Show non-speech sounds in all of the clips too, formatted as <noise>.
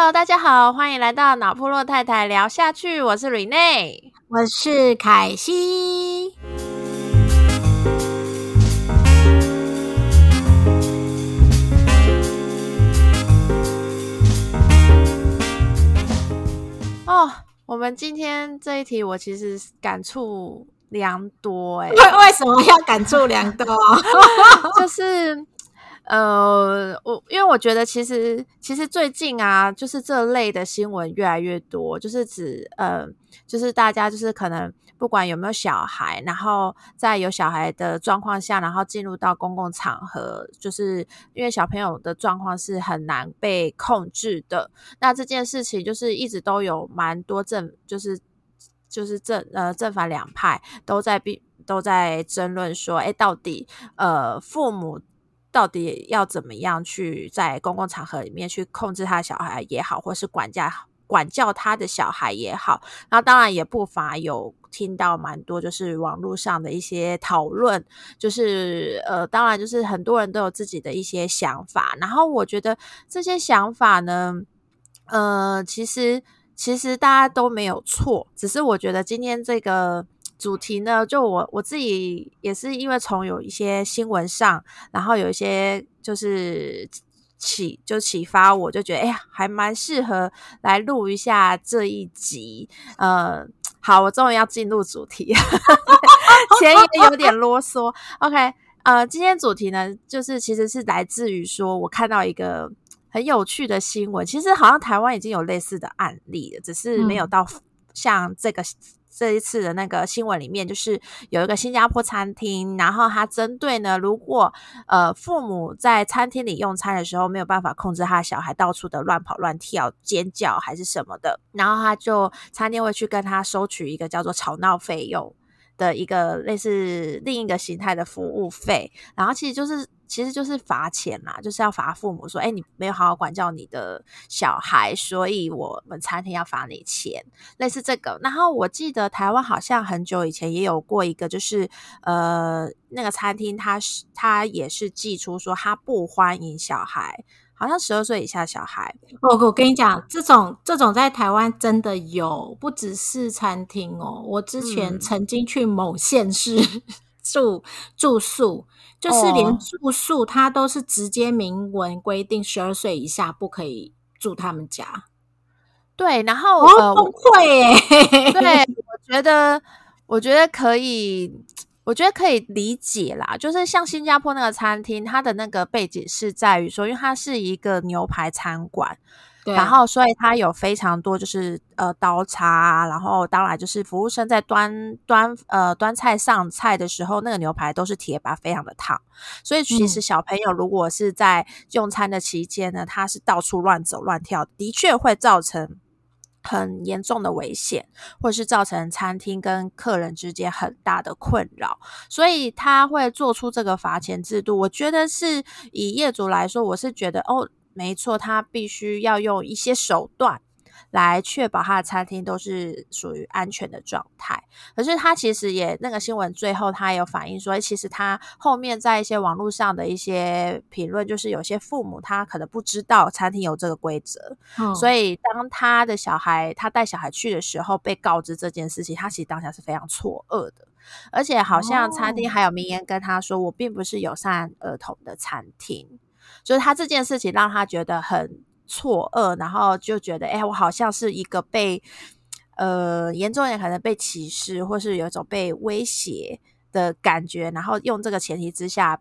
Hello，大家好，欢迎来到脑部落太太聊下去。我是 Rene，我是凯西。哦，我们今天这一题，我其实感触良多哎。为为什么要感触良多？<laughs> 就是。呃，我因为我觉得其实其实最近啊，就是这类的新闻越来越多，就是指呃，就是大家就是可能不管有没有小孩，然后在有小孩的状况下，然后进入到公共场合，就是因为小朋友的状况是很难被控制的。那这件事情就是一直都有蛮多正，就是就是正呃正反两派都在必都在争论说，哎，到底呃父母。到底要怎么样去在公共场合里面去控制他的小孩也好，或是管家管教他的小孩也好，那当然也不乏有听到蛮多就是网络上的一些讨论，就是呃，当然就是很多人都有自己的一些想法，然后我觉得这些想法呢，呃，其实其实大家都没有错，只是我觉得今天这个。主题呢，就我我自己也是因为从有一些新闻上，然后有一些就是启就启发，我就觉得哎呀，还蛮适合来录一下这一集。呃，好，我终于要进入主题，<laughs> 前也有点啰嗦。OK，呃，今天主题呢，就是其实是来自于说我看到一个很有趣的新闻，其实好像台湾已经有类似的案例了，只是没有到像这个。这一次的那个新闻里面，就是有一个新加坡餐厅，然后他针对呢，如果呃父母在餐厅里用餐的时候没有办法控制他的小孩到处的乱跑乱跳、尖叫还是什么的，然后他就餐厅会去跟他收取一个叫做吵闹费用的一个类似另一个形态的服务费，然后其实就是。其实就是罚钱啦，就是要罚父母说，哎，你没有好好管教你的小孩，所以我们餐厅要罚你钱，类似这个。然后我记得台湾好像很久以前也有过一个，就是呃，那个餐厅他是他也是寄出说他不欢迎小孩，好像十二岁以下小孩。我我跟你讲，这种这种在台湾真的有，不只是餐厅哦。我之前曾经去某县市 <laughs> 住住宿。就是连住宿，他都是直接明文规定十二岁以下不可以住他们家。对，然后呃，崩溃。对，<laughs> 我觉得，我觉得可以，我觉得可以理解啦。就是像新加坡那个餐厅，它的那个背景是在于说，因为它是一个牛排餐馆。然后，所以它有非常多，就是呃刀叉，然后当然就是服务生在端端呃端菜上菜的时候，那个牛排都是铁板，非常的烫。所以其实小朋友如果是在用餐的期间呢，他是到处乱走乱跳，的确会造成很严重的危险，或是造成餐厅跟客人之间很大的困扰。所以他会做出这个罚钱制度。我觉得是以业主来说，我是觉得哦。没错，他必须要用一些手段来确保他的餐厅都是属于安全的状态。可是他其实也那个新闻最后他有反映说，其实他后面在一些网络上的一些评论，就是有些父母他可能不知道餐厅有这个规则，所以当他的小孩他带小孩去的时候被告知这件事情，他其实当下是非常错愕的，而且好像餐厅还有名言跟他说，我并不是友善儿童的餐厅。就是他这件事情让他觉得很错愕，然后就觉得，哎，我好像是一个被呃严重一点可能被歧视，或是有一种被威胁的感觉，然后用这个前提之下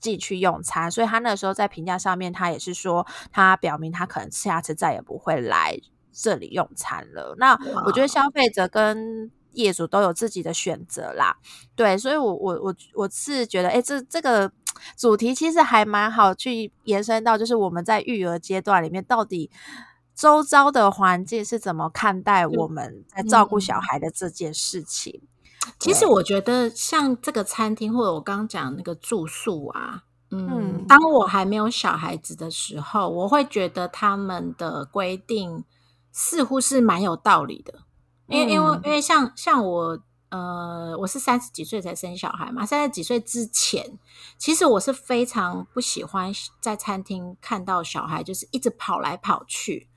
进去用餐，所以他那时候在评价上面，他也是说，他表明他可能下次再也不会来这里用餐了。那我觉得消费者跟业主都有自己的选择啦，对，所以我我我我是觉得，哎，这这个。主题其实还蛮好，去延伸到就是我们在育儿阶段里面，到底周遭的环境是怎么看待我们在照顾小孩的这件事情。其实我觉得，像这个餐厅或者我刚刚讲那个住宿啊，嗯，当我还没有小孩子的时候，我会觉得他们的规定似乎是蛮有道理的，因为因为因为像像我。呃，我是三十几岁才生小孩嘛。三十几岁之前，其实我是非常不喜欢在餐厅看到小孩就是一直跑来跑去，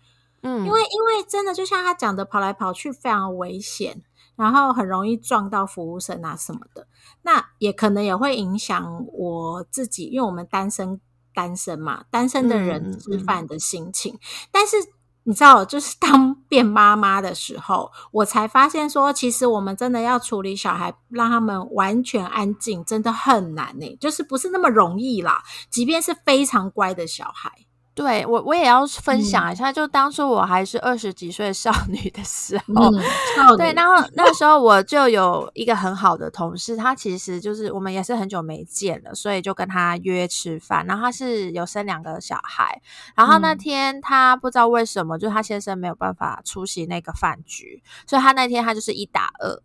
嗯，因为因为真的就像他讲的，跑来跑去非常危险，然后很容易撞到服务生啊什么的。那也可能也会影响我自己，因为我们单身单身嘛，单身的人吃饭的心情。但是你知道，就是当变妈妈的时候，我才发现说，其实我们真的要处理小孩，让他们完全安静，真的很难呢，就是不是那么容易啦。即便是非常乖的小孩。对我，我也要分享一下，就当初我还是二十几岁少女的时候，对，然后那时候我就有一个很好的同事，他其实就是我们也是很久没见了，所以就跟他约吃饭。然后他是有生两个小孩，然后那天他不知道为什么，就他先生没有办法出席那个饭局，所以他那天他就是一打二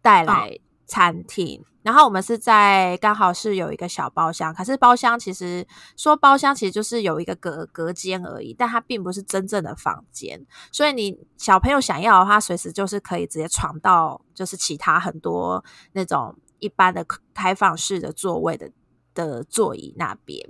带来餐厅。然后我们是在刚好是有一个小包厢，可是包厢其实说包厢其实就是有一个隔隔间而已，但它并不是真正的房间，所以你小朋友想要的话，随时就是可以直接闯到就是其他很多那种一般的开放式的座位的的座椅那边。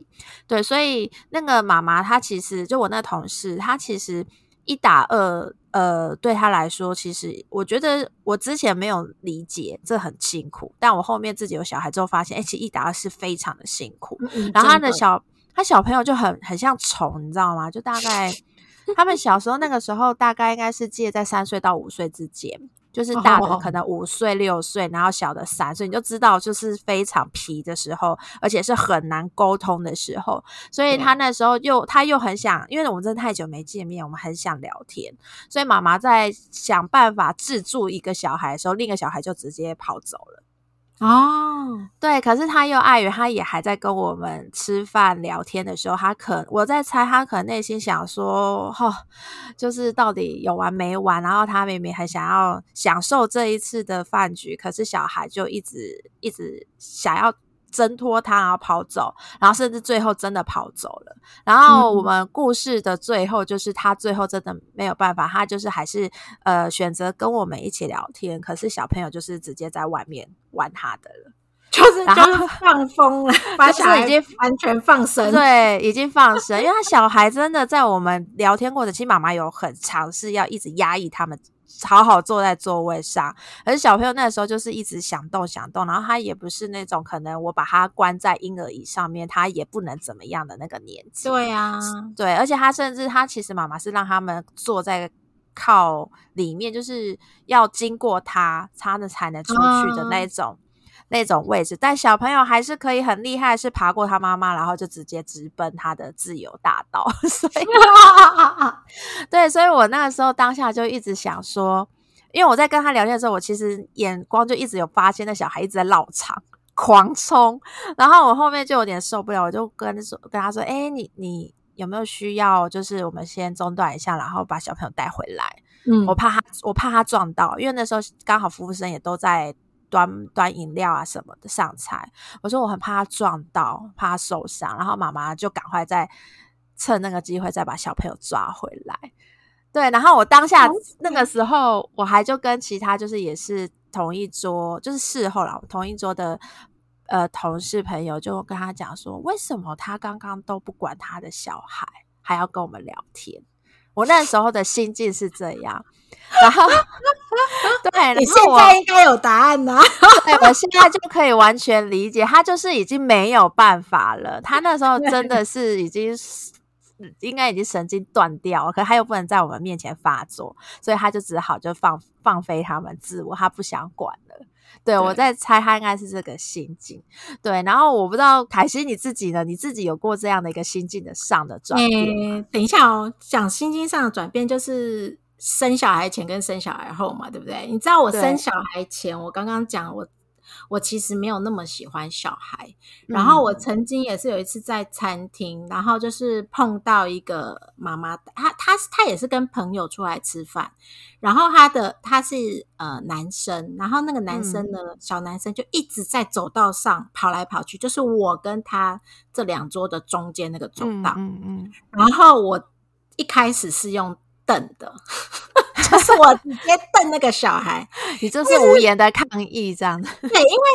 对，所以那个妈妈她其实就我那同事，她其实一打二。呃，对他来说，其实我觉得我之前没有理解这很辛苦，但我后面自己有小孩之后发现，哎，其实一打二是非常的辛苦。然后他的小他小朋友就很很像虫，你知道吗？就大概 <laughs> 他们小时候那个时候，大概应该是介在三岁到五岁之间。就是大的可能五岁六岁，然后小的三岁，你就知道就是非常皮的时候，而且是很难沟通的时候。所以他那时候又他又很想，因为我们真的太久没见面，我们很想聊天。所以妈妈在想办法制住一个小孩的时候，另一个小孩就直接跑走了。哦，对，可是他又碍于他也还在跟我们吃饭聊天的时候，他可我在猜，他可能内心想说，哈，就是到底有完没完？然后他明明很想要享受这一次的饭局，可是小孩就一直一直想要。挣脱他，然后跑走，然后甚至最后真的跑走了。然后我们故事的最后，就是他最后真的没有办法，他就是还是呃选择跟我们一起聊天。可是小朋友就是直接在外面玩他的了，<laughs> 就是就是放风了，把 <laughs> 小孩已经完全放生，对，已经放生。因为他小孩真的在我们聊天过程，其实妈妈有很尝试要一直压抑他们。好好坐在座位上，而小朋友那时候就是一直想动想动，然后他也不是那种可能我把他关在婴儿椅上面，他也不能怎么样的那个年纪。对啊，对，而且他甚至他其实妈妈是让他们坐在靠里面，就是要经过他，他的才能出去的那种。那种位置，但小朋友还是可以很厉害，是爬过他妈妈，然后就直接直奔他的自由大道。<laughs> 所以，<laughs> 对，所以我那个时候当下就一直想说，因为我在跟他聊天的时候，我其实眼光就一直有发现那小孩一直在绕场狂冲，然后我后面就有点受不了，我就跟说跟他说：“哎，你你有没有需要？就是我们先中断一下，然后把小朋友带回来。嗯，我怕他，我怕他撞到，因为那时候刚好服务生也都在。”端端饮料啊什么的上菜，我说我很怕他撞到，怕他受伤，然后妈妈就赶快再趁那个机会再把小朋友抓回来。对，然后我当下那个时候，我还就跟其他就是也是同一桌，就是事后了同一桌的呃同事朋友，就跟他讲说，为什么他刚刚都不管他的小孩，还要跟我们聊天？我那时候的心境是这样，然后 <laughs> 对，你现在应该有答案呐。<laughs> 对，我现在就可以完全理解，他就是已经没有办法了。他那时候真的是已经应该已经神经断掉了，可他又不能在我们面前发作，所以他就只好就放放飞他们自我，他不想管了。对，我在猜他应该是这个心境。对，然后我不知道凯西你自己呢？你自己有过这样的一个心境的上的转变？等一下哦，讲心境上的转变就是生小孩前跟生小孩后嘛，对不对？你知道我生小孩前，我刚刚讲我。我其实没有那么喜欢小孩，然后我曾经也是有一次在餐厅，然后就是碰到一个妈妈，她她她也是跟朋友出来吃饭，然后她的他是呃男生，然后那个男生呢小男生就一直在走道上跑来跑去，就是我跟他这两桌的中间那个走道，嗯嗯，然后我一开始是用瞪的。就是我直接瞪那个小孩，<laughs> 你这是无言的抗议，这样子。<laughs> 对，因为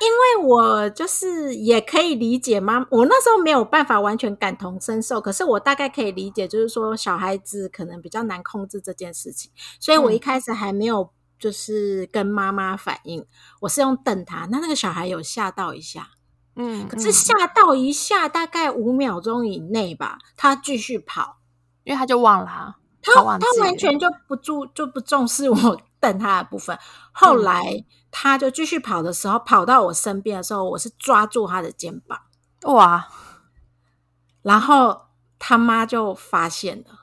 因为我就是也可以理解妈，我那时候没有办法完全感同身受，可是我大概可以理解，就是说小孩子可能比较难控制这件事情，所以我一开始还没有就是跟妈妈反应，我是用瞪他，那那个小孩有吓到一下，嗯，可是吓到一下，大概五秒钟以内吧，他继续跑，因为他就忘了，他他完全就不注就不重视我 <laughs> 瞪他的部分，后来。他就继续跑的时候，跑到我身边的时候，我是抓住他的肩膀，哇！然后他妈就发现了，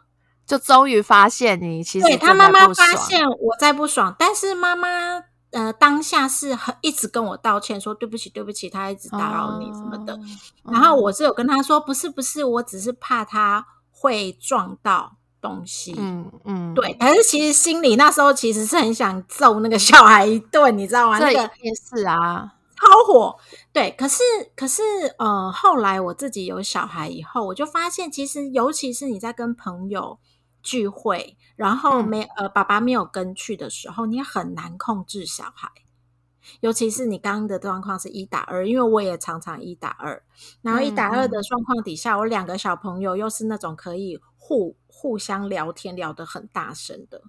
就终于发现你其实对他妈妈发现我在不爽，但是妈妈呃当下是很一直跟我道歉，说对不起对不起，他一直打扰你什么的。然后我是有跟他说，不是不是，我只是怕他会撞到。东西，嗯嗯，对，可是其实心里那时候其实是很想揍那个小孩一顿，你知道吗？那个也是啊，超火。对，可是可是呃，后来我自己有小孩以后，我就发现，其实尤其是你在跟朋友聚会，然后没呃爸爸没有跟去的时候，你很难控制小孩。尤其是你刚刚的状况是一打二，因为我也常常一打二，然后一打二的状况底下，我两个小朋友又是那种可以互。互相聊天聊得很大声的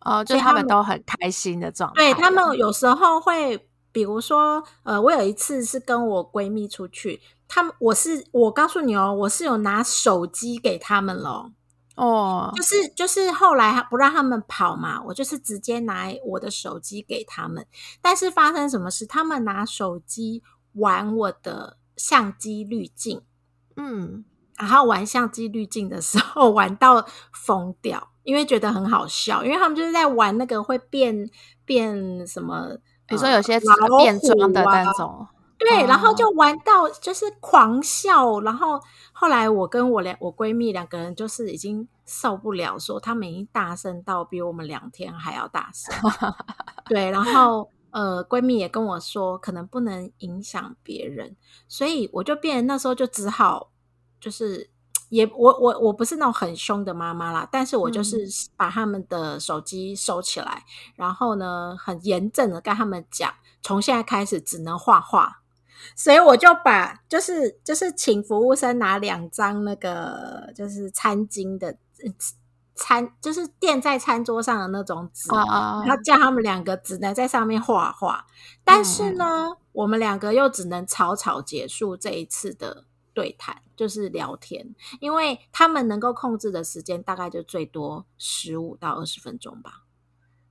哦，就他们都很开心的状态。对他们有时候会，比如说，呃，我有一次是跟我闺蜜出去，他们我是我告诉你哦，我是有拿手机给他们了哦，就是就是后来不让他们跑嘛，我就是直接拿我的手机给他们。但是发生什么事？他们拿手机玩我的相机滤镜，嗯。然后玩相机滤镜的时候，<laughs> 玩到疯掉，因为觉得很好笑，因为他们就是在玩那个会变变什么，比如说有些变装的那种，对，然后就玩到就是狂笑，然后后来我跟我两我闺蜜两个人就是已经受不了，说他们已经大声到比我们两天还要大声，<laughs> 对，然后呃闺蜜也跟我说，可能不能影响别人，所以我就变那时候就只好。就是也我我我不是那种很凶的妈妈啦，但是我就是把他们的手机收起来，然后呢很严正的跟他们讲，从现在开始只能画画，所以我就把就是就是请服务生拿两张那个就是餐巾的餐，就是垫在餐桌上的那种纸，然后叫他们两个只能在上面画画，但是呢，我们两个又只能草草结束这一次的。对谈就是聊天，因为他们能够控制的时间大概就最多十五到二十分钟吧。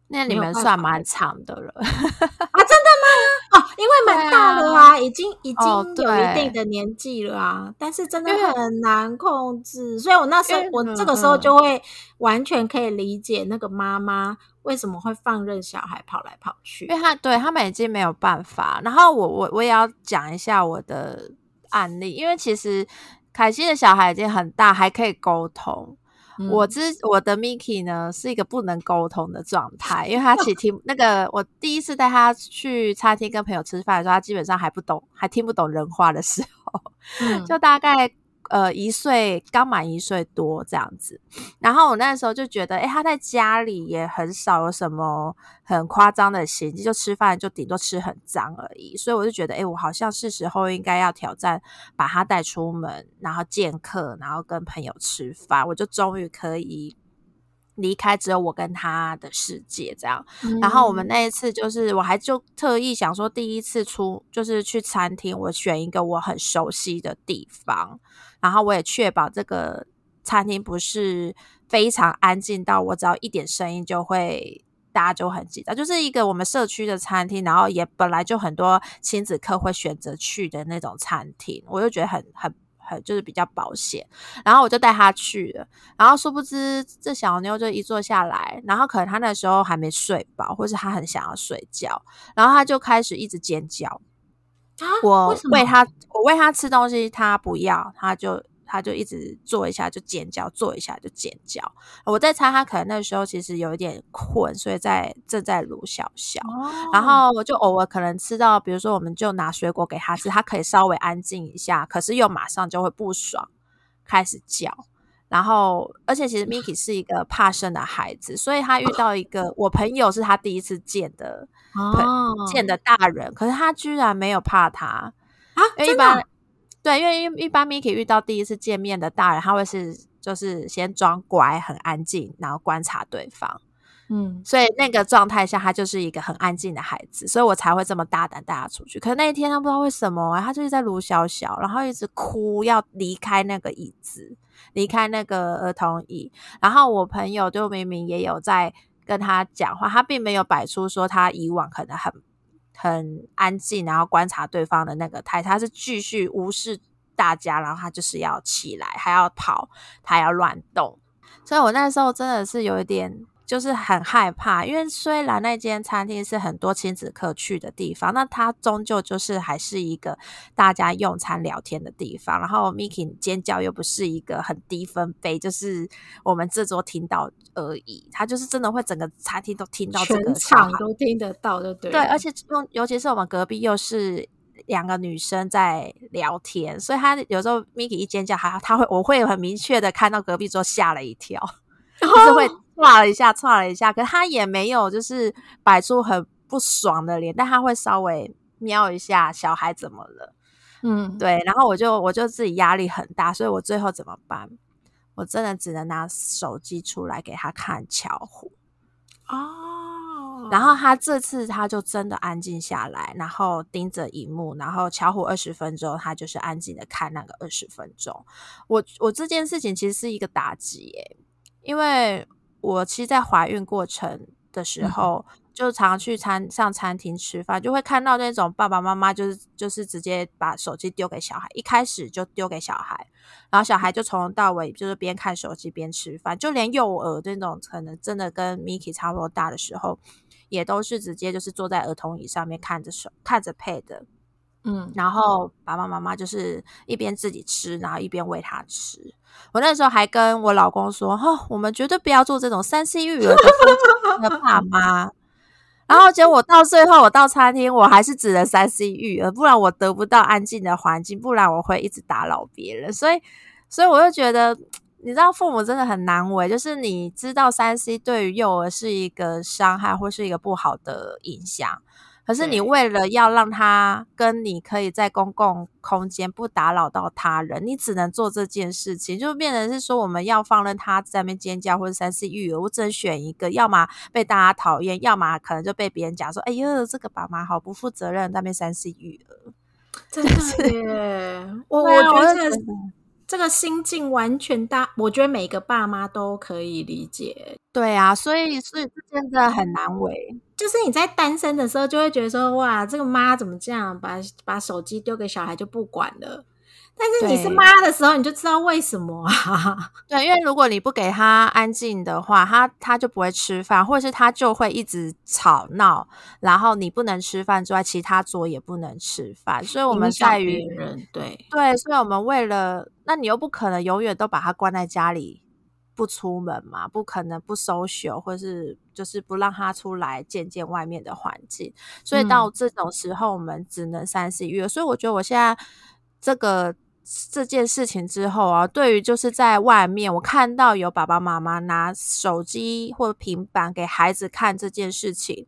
那你们算蛮长的了 <laughs> 啊？真的吗？哦，因为蛮大了啊，已经已经有一定的年纪了啊。但是真的很难控制，所以我那时候我这个时候就会完全可以理解那个妈妈为什么会放任小孩跑来跑去，因为他对他们已经没有办法。然后我我我也要讲一下我的。案例，因为其实凯西的小孩已经很大，还可以沟通。我之我的 Miki 呢，是一个不能沟通的状态，因为他其实听 <laughs> 那个我第一次带他去餐厅跟朋友吃饭的时候，他基本上还不懂，还听不懂人话的时候，就大概。呃，一岁刚满一岁多这样子，然后我那时候就觉得，哎，他在家里也很少有什么很夸张的行径，就吃饭就顶多吃很脏而已，所以我就觉得，哎，我好像是时候应该要挑战，把他带出门，然后见客，然后跟朋友吃饭，我就终于可以。离开只有我跟他的世界这样，然后我们那一次就是我还就特意想说第一次出就是去餐厅，我选一个我很熟悉的地方，然后我也确保这个餐厅不是非常安静到我只要一点声音就会大家就很紧张，就是一个我们社区的餐厅，然后也本来就很多亲子客会选择去的那种餐厅，我就觉得很很。很就是比较保险，然后我就带他去了，然后殊不知这小妞就一坐下来，然后可能他那时候还没睡饱，或是他很想要睡觉，然后他就开始一直尖叫。啊我喂他，我喂他吃东西，他不要，他就。他就一直做一下就尖叫，做一下就尖叫。我在猜他可能那时候其实有一点困，所以在正在撸小小。然后我就偶尔可能吃到，比如说我们就拿水果给他吃，他可以稍微安静一下，可是又马上就会不爽，开始叫。然后，而且其实 Miki 是一个怕生的孩子，所以他遇到一个我朋友是他第一次见的，见的大人，可是他居然没有怕他啊！因为一般对，因为一般 Miki 遇到第一次见面的大人，他会是就是先装乖、很安静，然后观察对方。嗯，所以那个状态下，他就是一个很安静的孩子，所以我才会这么大胆带他出去。可是那一天，他不知道为什么，他就是在卢小小，然后一直哭，要离开那个椅子，离开那个儿童椅。然后我朋友就明明也有在跟他讲话，他并没有摆出说他以往可能很很安静，然后观察对方的那个态，他是继续无视大家，然后他就是要起来，还要跑，他要乱动。所以我那时候真的是有一点。就是很害怕，因为虽然那间餐厅是很多亲子客去的地方，那它终究就是还是一个大家用餐聊天的地方。然后 Miki 尖叫又不是一个很低分贝，就是我们这桌听到而已，他就是真的会整个餐厅都听到，全场都听得到，对对？对，而且用尤其是我们隔壁又是两个女生在聊天，所以他有时候 Miki 一尖叫，他他会我会很明确的看到隔壁桌吓了一跳，<laughs> 就是会。唰了一下，唰了一下，可他也没有就是摆出很不爽的脸，但他会稍微瞄一下小孩怎么了，嗯，对，然后我就我就自己压力很大，所以我最后怎么办？我真的只能拿手机出来给他看巧虎哦，然后他这次他就真的安静下来，然后盯着荧幕，然后巧虎二十分钟，他就是安静的看那个二十分钟。我我这件事情其实是一个打击耶，因为。我其实，在怀孕过程的时候，就常去餐上餐厅吃饭，就会看到那种爸爸妈妈就是就是直接把手机丢给小孩，一开始就丢给小孩，然后小孩就从头到尾就是边看手机边吃饭，就连幼儿那种可能真的跟 Miki 差不多大的时候，也都是直接就是坐在儿童椅上面看着手看着 Pad。嗯，然后爸爸妈妈就是一边自己吃，然后一边喂他吃。我那时候还跟我老公说：“哦，我们绝对不要做这种三 C 育儿的爸妈。”然后结果我到最后，我到餐厅，我还是只能三 C 育儿，不然我得不到安静的环境，不然我会一直打扰别人。所以，所以我就觉得，你知道，父母真的很难为，就是你知道三 C 对于幼儿是一个伤害或是一个不好的影响。可是你为了要让他跟你可以在公共空间不打扰到他人，你只能做这件事情，就变成是说我们要放任他在那边尖叫或者三次育儿，我只能选一个，要么被大家讨厌，要么可能就被别人讲说，哎呦，这个爸妈好不负责任，在那边三次育儿，真的 <laughs> 耶，<laughs> 我我觉得这个心境完全大，我觉得每个爸妈都可以理解。对啊，所以所以这真的很难为。就是你在单身的时候，就会觉得说，哇，这个妈怎么这样，把把手机丢给小孩就不管了。但是你是妈的时候，你就知道为什么啊？<laughs> 对，因为如果你不给他安静的话，他他就不会吃饭，或者是他就会一直吵闹，然后你不能吃饭之外，其他桌也不能吃饭。所以我们在于对对，所以我们为了，那你又不可能永远都把他关在家里不出门嘛？不可能不收休，或是就是不让他出来见见外面的环境。所以到这种时候，我们只能三四月。所以我觉得我现在这个。这件事情之后啊，对于就是在外面，我看到有爸爸妈妈拿手机或平板给孩子看这件事情，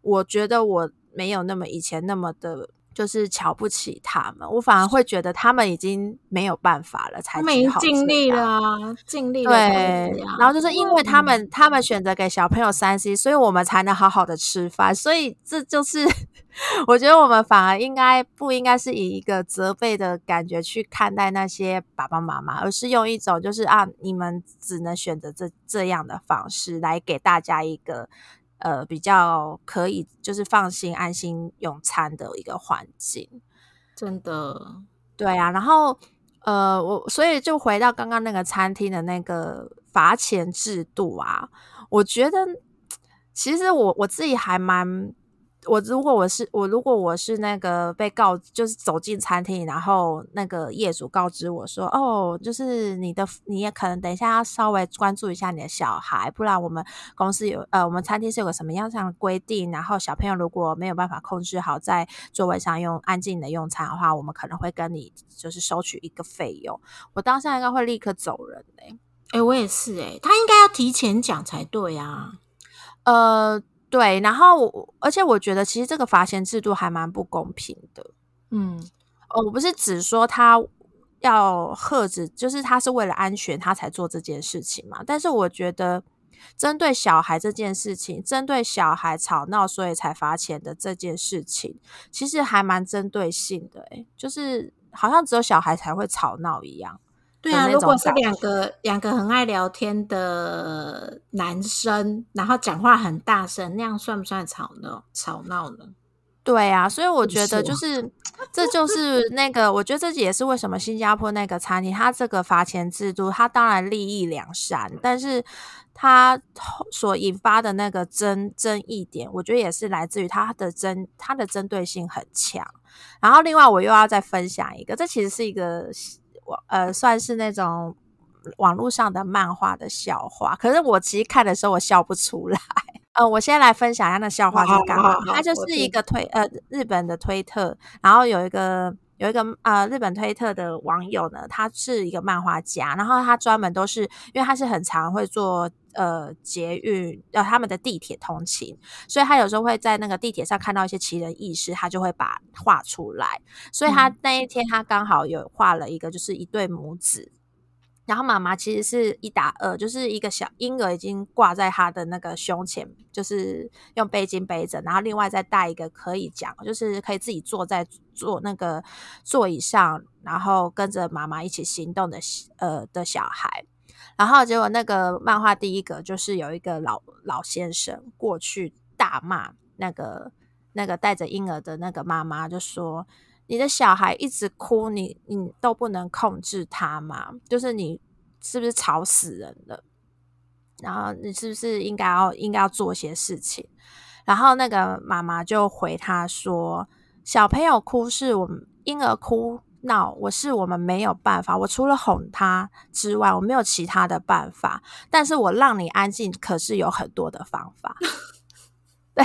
我觉得我没有那么以前那么的。就是瞧不起他们，我反而会觉得他们已经没有办法了，才没尽力了，尽力了。对，然后就是因为他们，他们选择给小朋友三 C，所以我们才能好好的吃饭。所以这就是 <laughs> 我觉得我们反而应该不应该是以一个责备的感觉去看待那些爸爸妈妈，而是用一种就是啊，你们只能选择这这样的方式来给大家一个。呃，比较可以就是放心安心用餐的一个环境，真的，对啊。然后呃，我所以就回到刚刚那个餐厅的那个罚钱制度啊，我觉得其实我我自己还蛮。我如果我是我如果我是那个被告，就是走进餐厅，然后那个业主告知我说：“哦，就是你的你也可能等一下要稍微关注一下你的小孩，不然我们公司有呃，我们餐厅是有个什么样样的规定，然后小朋友如果没有办法控制好在座位上用安静的用餐的话，我们可能会跟你就是收取一个费用。”我当下应该会立刻走人嘞。哎，我也是哎，他应该要提前讲才对啊。呃，对，然后而且我觉得其实这个罚钱制度还蛮不公平的。嗯，哦，我不是只说他要喝止，就是他是为了安全他才做这件事情嘛。但是我觉得针对小孩这件事情，针对小孩吵闹所以才罚钱的这件事情，其实还蛮针对性的。哎，就是好像只有小孩才会吵闹一样。对啊，如果是两个两个很爱聊天的男生，然后讲话很大声，那样算不算吵闹？吵闹呢？对啊，所以我觉得就是，这就是那个，我觉得这也是为什么新加坡那个餐厅，它这个罚钱制度，它当然利益良善，但是它所引发的那个争争议点，我觉得也是来自于它的针，它的针对性很强。然后另外，我又要再分享一个，这其实是一个。我呃，算是那种网络上的漫画的笑话，可是我其实看的时候我笑不出来。呃，我先来分享一下那笑话是干嘛？它就是一个推呃日本的推特，然后有一个有一个呃日本推特的网友呢，他是一个漫画家，然后他专门都是因为他是很常会做。呃，捷运呃，他们的地铁通勤，所以他有时候会在那个地铁上看到一些奇人异事，他就会把画出来。所以他那一天他刚好有画了一个，就是一对母子，然后妈妈其实是一打二，就是一个小婴儿已经挂在他的那个胸前，就是用背巾背着，然后另外再带一个可以讲，就是可以自己坐在坐那个座椅上，然后跟着妈妈一起行动的呃的小孩。然后结果那个漫画第一个就是有一个老老先生过去大骂那个那个带着婴儿的那个妈妈，就说：“你的小孩一直哭，你你都不能控制他吗？就是你是不是吵死人了？然后你是不是应该要应该要做些事情？”然后那个妈妈就回他说：“小朋友哭是我们婴儿哭。”闹，我是我们没有办法，我除了哄他之外，我没有其他的办法。但是我让你安静，可是有很多的方法。<laughs> 对，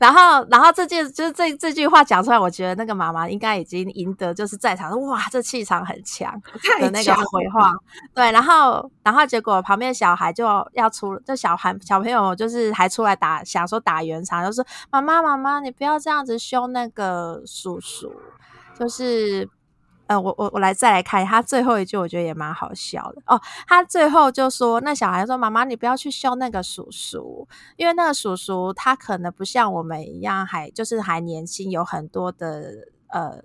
然后，然后这件就是这这句话讲出来，我觉得那个妈妈应该已经赢得就是在场哇，这气场很强的那个回话。对，然后，然后结果旁边小孩就要出，这小孩小朋友就是还出来打，想说打圆场，就说妈妈妈妈，你不要这样子凶那个叔叔，就是。呃，我我我来再来看他最后一句，我觉得也蛮好笑的哦。他最后就说：“那小孩说，妈妈，你不要去凶那个叔叔，因为那个叔叔他可能不像我们一样，还就是还年轻，有很多的呃，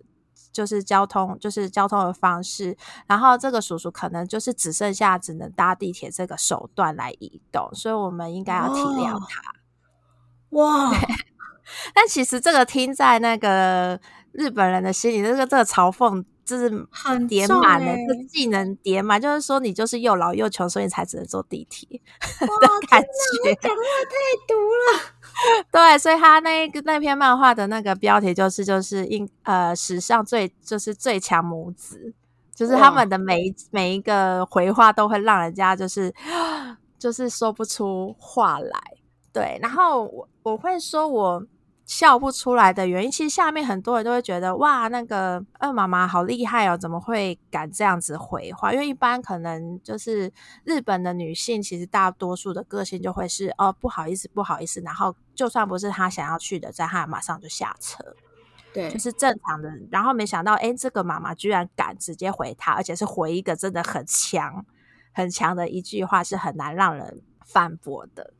就是交通就是交通的方式。然后这个叔叔可能就是只剩下只能搭地铁这个手段来移动，所以我们应该要体谅他。”哇！<laughs> 但其实这个听在那个日本人的心里，这个这个嘲讽。就是很叠满了，这技能叠满，就是说你就是又老又穷，所以才只能坐地铁 <laughs> 的感觉。讲话太毒了。<laughs> 对，所以他那个那篇漫画的那个标题就是就是应呃史上最就是最强母子，就是他们的每每一个回话都会让人家就是就是说不出话来。对，然后我我会说我。笑不出来的原因，其实下面很多人都会觉得哇，那个二妈妈好厉害哦，怎么会敢这样子回话？因为一般可能就是日本的女性，其实大多数的个性就会是哦，不好意思，不好意思，然后就算不是她想要去的，在她马上就下车，对，就是正常的。然后没想到，哎，这个妈妈居然敢直接回她，而且是回一个真的很强、很强的一句话，是很难让人反驳的。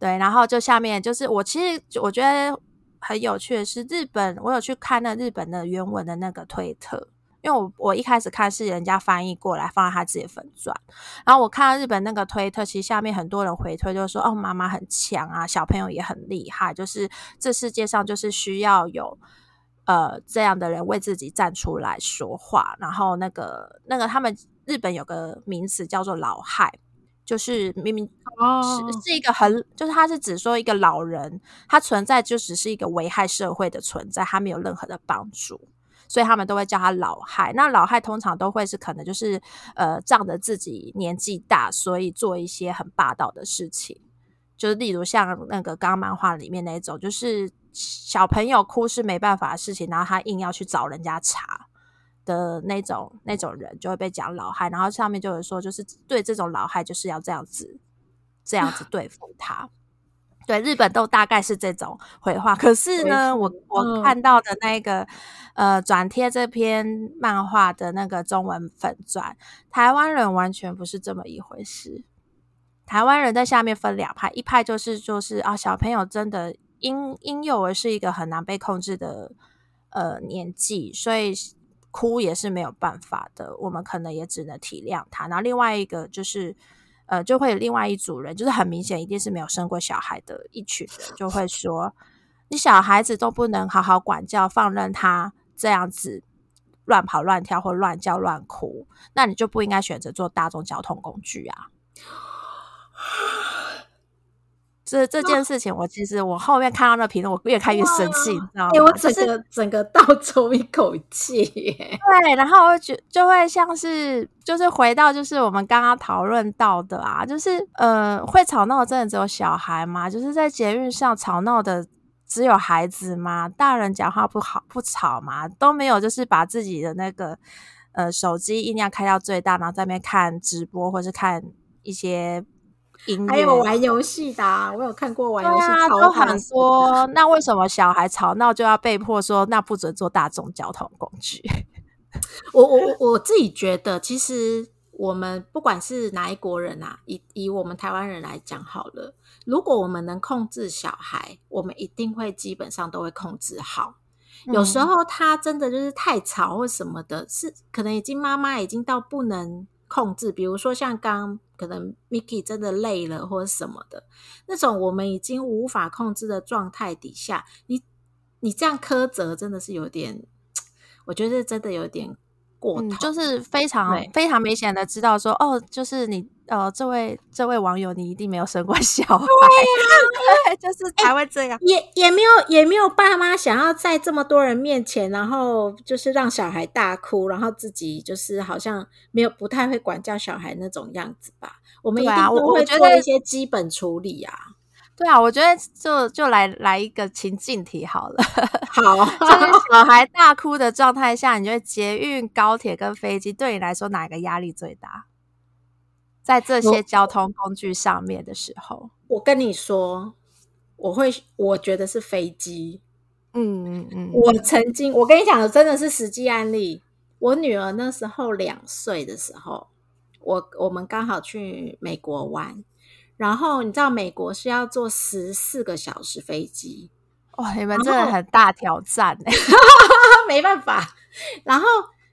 对，然后就下面就是我其实我觉得。很有趣的是，日本我有去看那日本的原文的那个推特，因为我我一开始看是人家翻译过来放在他自己的粉钻，然后我看到日本那个推特，其实下面很多人回推，就说哦，妈妈很强啊，小朋友也很厉害，就是这世界上就是需要有呃这样的人为自己站出来说话，然后那个那个他们日本有个名词叫做老害。就是明明是是一个很，就是他是指说一个老人，他存在就只是一个危害社会的存在，他没有任何的帮助，所以他们都会叫他老害。那老害通常都会是可能就是呃仗着自己年纪大，所以做一些很霸道的事情，就是例如像那个刚漫画里面那种，就是小朋友哭是没办法的事情，然后他硬要去找人家查。的那种那种人就会被讲老害，然后上面就有说，就是对这种老害就是要这样子这样子对付 <laughs> 他。对，日本都大概是这种回话。可是呢，我我看到的那个呃转贴这篇漫画的那个中文粉转，台湾人完全不是这么一回事。台湾人在下面分两派，一派就是就是啊，小朋友真的婴婴幼儿是一个很难被控制的呃年纪，所以哭也是没有办法的，我们可能也只能体谅他。然后另外一个就是。呃，就会有另外一组人，就是很明显一定是没有生过小孩的一群人，就会说你小孩子都不能好好管教，放任他这样子乱跑乱跳或乱叫乱哭，那你就不应该选择做大众交通工具啊。<sighs> <laughs> 这这件事情，我其实我后面看到那评论，我越看越生气，你知道吗？我整个整个倒抽一口气。对，然后就就会像是就是回到就是我们刚刚讨论到的啊，就是呃，会吵闹真的只有小孩吗？就是在捷运上吵闹的只有孩子吗？大人讲话不好不吵吗？都没有，就是把自己的那个呃手机音量开到最大，然后在那边看直播或是看一些。还有玩游戏的，我有看过玩游戏都很多。那为什么小孩吵闹就要被迫说那不准坐大众交通工具？<laughs> 我我我自己觉得，其实我们不管是哪一国人啊，以以我们台湾人来讲好了，如果我们能控制小孩，我们一定会基本上都会控制好。有时候他真的就是太吵或什么的，是可能已经妈妈已经到不能。控制，比如说像刚可能 Mickey 真的累了或者什么的那种，我们已经无法控制的状态底下，你你这样苛责真的是有点，我觉得真的有点。嗯，就是非常非常明显的知道说，哦，就是你，呃，这位这位网友，你一定没有生过 <laughs> 小孩，<laughs> 对，就是才会这样，也也没有也没有爸妈想要在这么多人面前，然后就是让小孩大哭，然后自己就是好像没有不太会管教小孩那种样子吧？我们一定都会做一些基本处理啊。对啊，我觉得就就来来一个情境题好了。<laughs> 好，就是小孩大哭的状态下，你觉得捷运、高铁跟飞机对你来说哪个压力最大？在这些交通工具上面的时候，我跟你说，我会我觉得是飞机。嗯嗯嗯，我曾经我跟你讲的真的是实际案例。我女儿那时候两岁的时候，我我们刚好去美国玩。然后你知道美国是要坐十四个小时飞机，哇！你们真的很大挑战哎，<laughs> 没办法。然后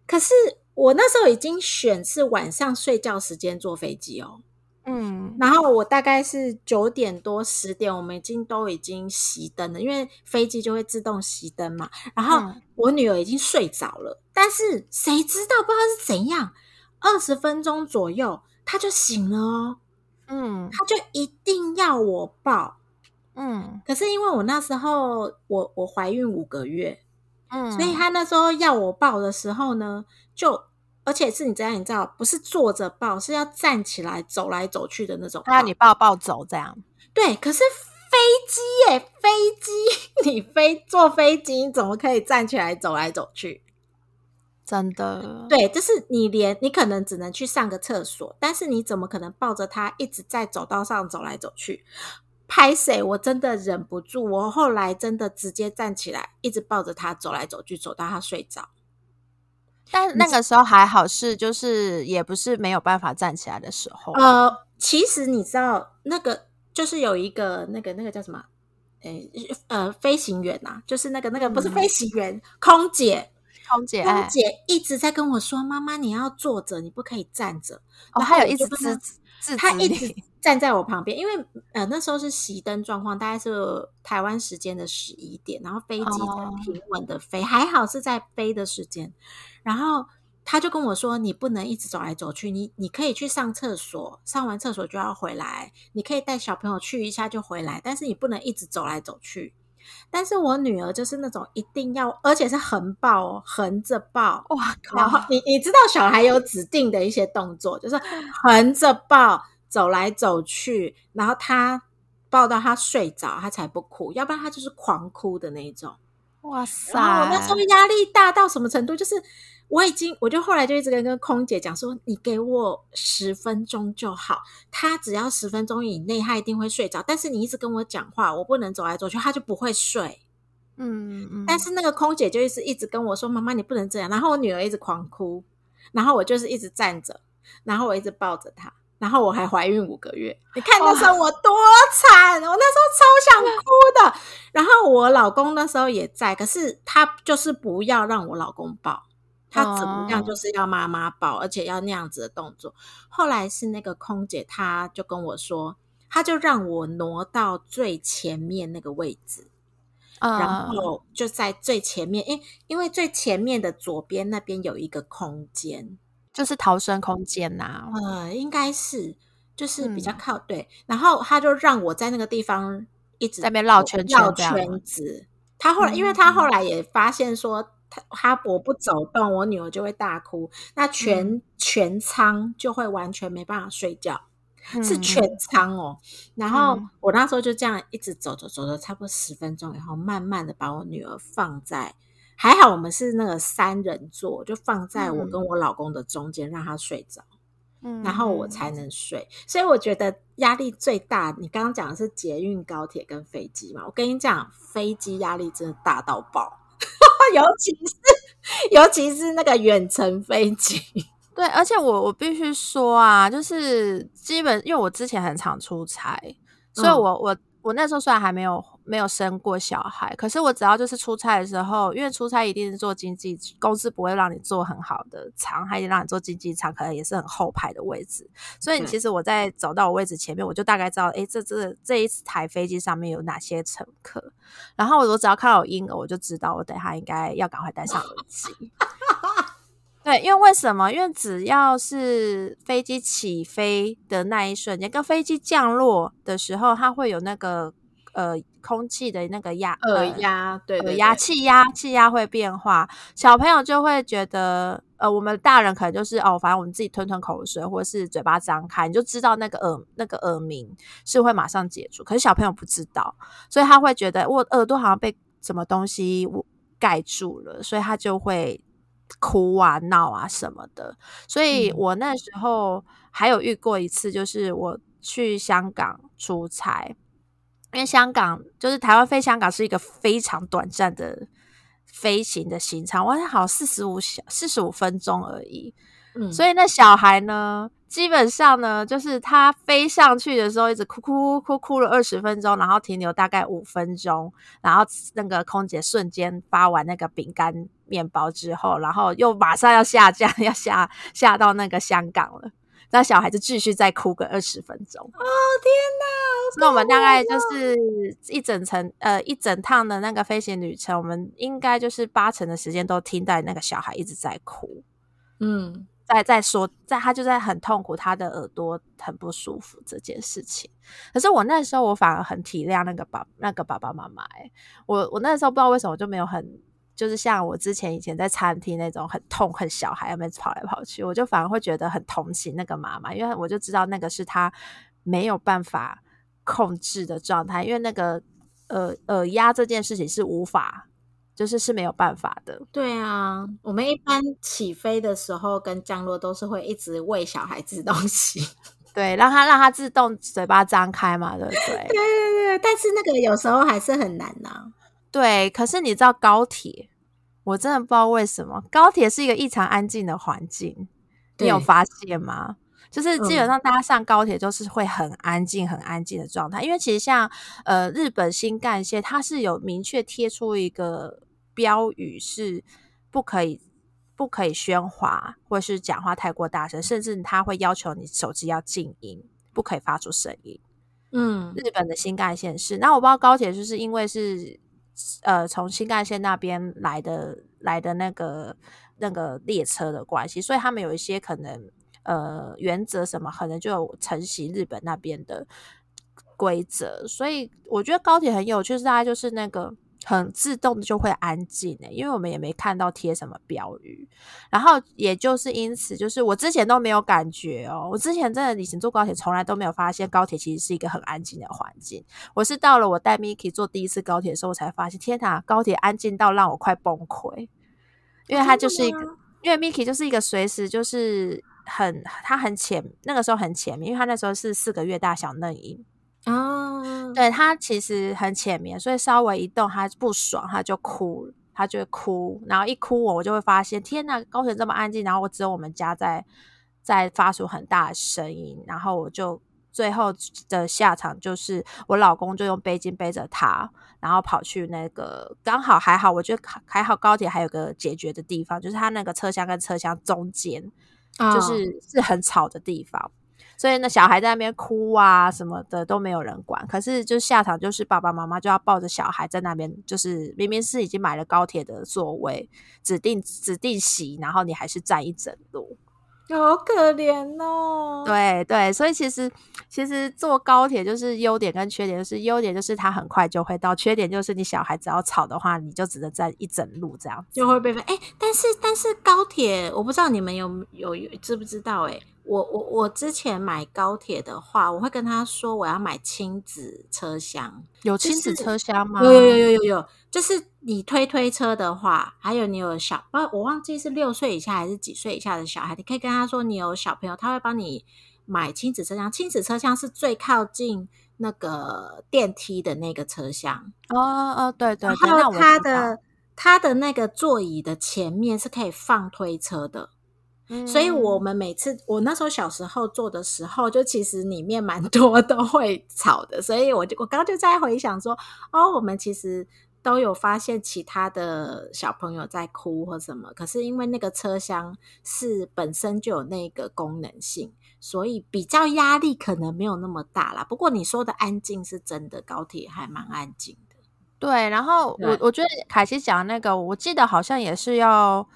可是我那时候已经选是晚上睡觉时间坐飞机哦，嗯。然后我大概是九点多十点，我们已经都已经熄灯了，因为飞机就会自动熄灯嘛。然后我女儿已经睡着了，但是谁知道不知道是怎样，二十分钟左右她就醒了哦。嗯，他就一定要我抱，嗯，可是因为我那时候我我怀孕五个月，嗯，所以他那时候要我抱的时候呢，就而且是你这样，你知道，不是坐着抱，是要站起来走来走去的那种，他你抱抱走这样，对，可是飞机耶，飞机 <laughs> 你飞坐飞机，你怎么可以站起来走来走去？真的，对，就是你连你可能只能去上个厕所，但是你怎么可能抱着他一直在走道上走来走去？拍谁？我真的忍不住，我后来真的直接站起来，一直抱着他走来走去，走到他睡着。但那个时候还好，是就是也不是没有办法站起来的时候。呃，其实你知道，那个就是有一个那个那个叫什么？诶，呃，飞行员呐，就是那个那个不是飞行员，空姐。空姐，空姐一直在跟我说：“妈妈，你要坐着，你不可以站着。”然后有一直支支他一直 <laughs> 站在我旁边，因为呃那时候是熄灯状况，大概是台湾时间的十一点，然后飞机在平稳的飞，还好是在飞的时间。然后他就跟我说：“你不能一直走来走去，你你可以去上厕所，上完厕所就要回来，你可以带小朋友去一下就回来，但是你不能一直走来走去。”但是我女儿就是那种一定要，而且是横抱哦，横着抱。哇靠！你你知道小孩有指定的一些动作，就是横着抱，走来走去，然后他抱到他睡着，他才不哭，要不然他就是狂哭的那种。哇塞！那时候压力大到什么程度？就是我已经，我就后来就一直跟跟空姐讲说：“你给我十分钟就好，他只要十分钟以内，他一定会睡着。但是你一直跟我讲话，我不能走来走去，他就不会睡。”嗯嗯。但是那个空姐就一直一直跟我说：“妈妈，你不能这样。”然后我女儿一直狂哭，然后我就是一直站着，然后我一直抱着她。然后我还怀孕五个月，你看那时候我多惨，我那时候超想哭的。然后我老公那时候也在，可是他就是不要让我老公抱，他怎么样就是要妈妈抱，而且要那样子的动作。后来是那个空姐，她就跟我说，她就让我挪到最前面那个位置，然后就在最前面，因因为最前面的左边那边有一个空间。就是逃生空间呐，呃，应该是就是比较靠对，然后他就让我在那个地方一直在那边绕圈绕圈子。他后来，因为他后。来也发现说，他他我不走动，我女儿就会大哭，那全全舱就会完全没办法睡觉，是全舱哦。然后我那时候就这样一直走走走走，差不多十分钟以后，慢慢的把我女儿放在。还好我们是那个三人座，就放在我跟我老公的中间，让她睡着，嗯，然后我才能睡。所以我觉得压力最大，你刚刚讲的是捷运、高铁跟飞机嘛？我跟你讲，飞机压力真的大到爆，尤其是尤其是那个远程飞机。对，而且我我必须说啊，就是基本因为我之前很常出差，所以我我。我那时候虽然还没有没有生过小孩，可是我只要就是出差的时候，因为出差一定是坐经济公司不会让你坐很好的舱，还得让你坐经济舱，可能也是很后排的位置。所以其实我在走到我位置前面，我就大概知道，哎，这这这一台飞机上面有哪些乘客。然后我只要看到有婴儿，我就知道我等下应该要赶快戴上耳机。<laughs> 对，因为为什么？因为只要是飞机起飞的那一瞬间，跟飞机降落的时候，它会有那个呃空气的那个压耳压，对耳压气压气压会变化，小朋友就会觉得呃，我们大人可能就是哦，反正我们自己吞吞口水，或者是嘴巴张开，你就知道那个耳那个耳鸣是会马上解除。可是小朋友不知道，所以他会觉得我耳朵好像被什么东西盖住了，所以他就会。哭啊闹啊什么的，所以我那时候还有遇过一次，就是我去香港出差，因为香港就是台湾飞香港是一个非常短暂的飞行的行程，我好四十五小四十五分钟而已，嗯，所以那小孩呢？基本上呢，就是他飞上去的时候，一直哭哭哭哭了二十分钟，然后停留大概五分钟，然后那个空姐瞬间发完那个饼干面包之后，然后又马上要下降，<laughs> 要下下到那个香港了。那小孩子继续再哭个二十分钟。哦天哪！那我们大概就是一整程呃一整趟的那个飞行旅程，我们应该就是八成的时间都听到那个小孩一直在哭。嗯。在在说，在他就在很痛苦，他的耳朵很不舒服这件事情。可是我那时候我反而很体谅那个爸那个爸爸妈妈。哎，我我那时候不知道为什么就没有很就是像我之前以前在餐厅那种很痛恨小孩那边跑来跑去，我就反而会觉得很同情那个妈妈，因为我就知道那个是她没有办法控制的状态，因为那个呃呃压这件事情是无法。就是是没有办法的。对啊，我们一般起飞的时候跟降落都是会一直喂小孩吃东西，<laughs> 对，让他让他自动嘴巴张开嘛，对不对？<laughs> 对对对，但是那个有时候还是很难呐。对，可是你知道高铁，我真的不知道为什么高铁是一个异常安静的环境，你有发现吗？就是基本上大家上高铁就是会很安静、很安静的状态，因为其实像呃日本新干线，它是有明确贴出一个。标语是不可以不可以喧哗，或是讲话太过大声，甚至他会要求你手机要静音，不可以发出声音。嗯，日本的新干线是，那我不知道高铁就是因为是呃从新干线那边来的来的那个那个列车的关系，所以他们有一些可能呃原则什么，可能就有承袭日本那边的规则。所以我觉得高铁很有趣，是大概就是那个。很自动的就会安静诶，因为我们也没看到贴什么标语，然后也就是因此，就是我之前都没有感觉哦，我之前真的以前坐高铁从来都没有发现高铁其实是一个很安静的环境，我是到了我带 Miki 坐第一次高铁的时候，我才发现，天哪，高铁安静到让我快崩溃，因为它就是一个，因为 Miki 就是一个随时就是很他很浅，那个时候很浅因为他那时候是四个月大小嫩婴。哦，对他其实很浅眠，所以稍微一动他不爽，他就哭，他就会哭，然后一哭我我就会发现，天呐，高铁这么安静，然后我只有我们家在在发出很大的声音，然后我就最后的下场就是我老公就用背巾背着他，然后跑去那个刚好还好，我觉得还好高铁还有个解决的地方，就是他那个车厢跟车厢中间，就是是很吵的地方。所以那小孩在那边哭啊什么的都没有人管，可是就下场就是爸爸妈妈就要抱着小孩在那边，就是明明是已经买了高铁的座位，指定指定席，然后你还是站一整路。好可怜哦！对对，所以其实其实坐高铁就是优点跟缺点，就是优点就是它很快就会到，缺点就是你小孩只要吵的话，你就只能站一整路这样，就会被分。哎，但是但是高铁，我不知道你们有有知不知道？哎，我我我之前买高铁的话，我会跟他说我要买亲子车厢，有亲子车厢吗？有有有有有有。就是你推推车的话，还有你有小，不，我忘记是六岁以下还是几岁以下的小孩，你可以跟他说你有小朋友，他会帮你买亲子车厢。亲子车厢是最靠近那个电梯的那个车厢。哦哦，对对。然后它的它的那个座椅的前面是可以放推车的，所以我们每次我那时候小时候做的时候，就其实里面蛮多 <laughs> 都会吵的，所以我就我刚刚就在回想说，哦，我们其实。都有发现其他的小朋友在哭或什么，可是因为那个车厢是本身就有那个功能性，所以比较压力可能没有那么大啦。不过你说的安静是真的，高铁还蛮安静的。对，然后我我觉得凯西讲那个，我记得好像也是要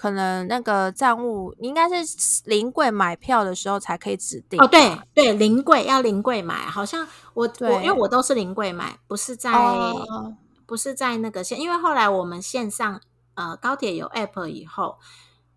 可能那个站务应该是临柜买票的时候才可以指定哦。对对，临柜要临柜买，好像我我因为我都是临柜买，不是在。不是在那个线，因为后来我们线上呃高铁有 app 以后，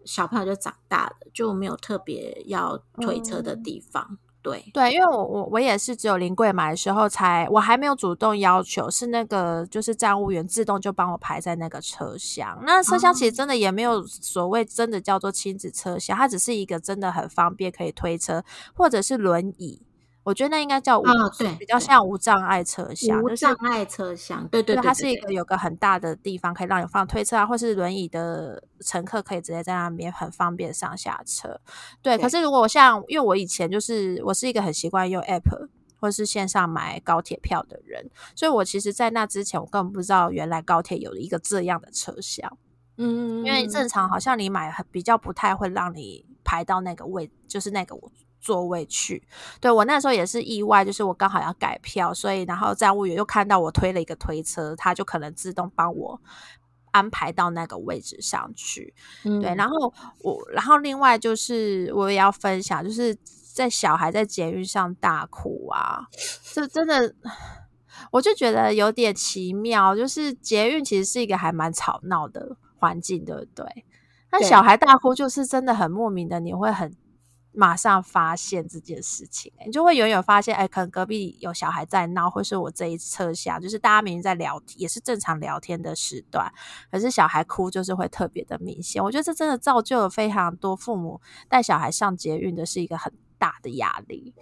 小朋友就长大了，就没有特别要推车的地方。对对，因为我我我也是只有临柜买的时候才，我还没有主动要求，是那个就是站务员自动就帮我排在那个车厢。那车厢其实真的也没有所谓真的叫做亲子车厢，它只是一个真的很方便可以推车或者是轮椅。我觉得那应该叫无，对，比较像无障碍车厢，无障碍车厢，对对对，它是一个有个很大的地方可以让你放推车啊，或是轮椅的乘客可以直接在那边很方便上下车。对，可是如果我像，因为我以前就是我是一个很习惯用 app 或是线上买高铁票的人，所以我其实，在那之前我根本不知道原来高铁有一个这样的车厢。嗯，因为正常好像你买比较不太会让你排到那个位，就是那个我。座位去，对我那时候也是意外，就是我刚好要改票，所以然后站务员又看到我推了一个推车，他就可能自动帮我安排到那个位置上去。对，然后我，然后另外就是我也要分享，就是在小孩在监狱上大哭啊，这真的我就觉得有点奇妙，就是捷运其实是一个还蛮吵闹的环境，对不对？那小孩大哭就是真的很莫名的，你会很。马上发现这件事情，你就会远远发现，哎，可能隔壁有小孩在闹，或是我这一车厢，就是大家明明在聊，也是正常聊天的时段，可是小孩哭就是会特别的明显。我觉得这真的造就了非常多父母带小孩上捷运的是一个很大的压力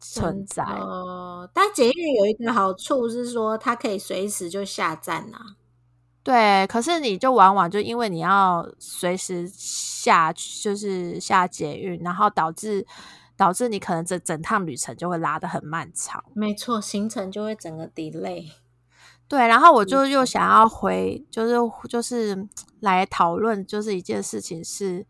存在。哦，但捷运有一个好处是说，它可以随时就下站啊。对，可是你就往往就因为你要随时下，就是下捷运，然后导致导致你可能整整趟旅程就会拉得很漫长。没错，行程就会整个 delay。对，然后我就又想要回，就是就是来讨论，就是一件事情是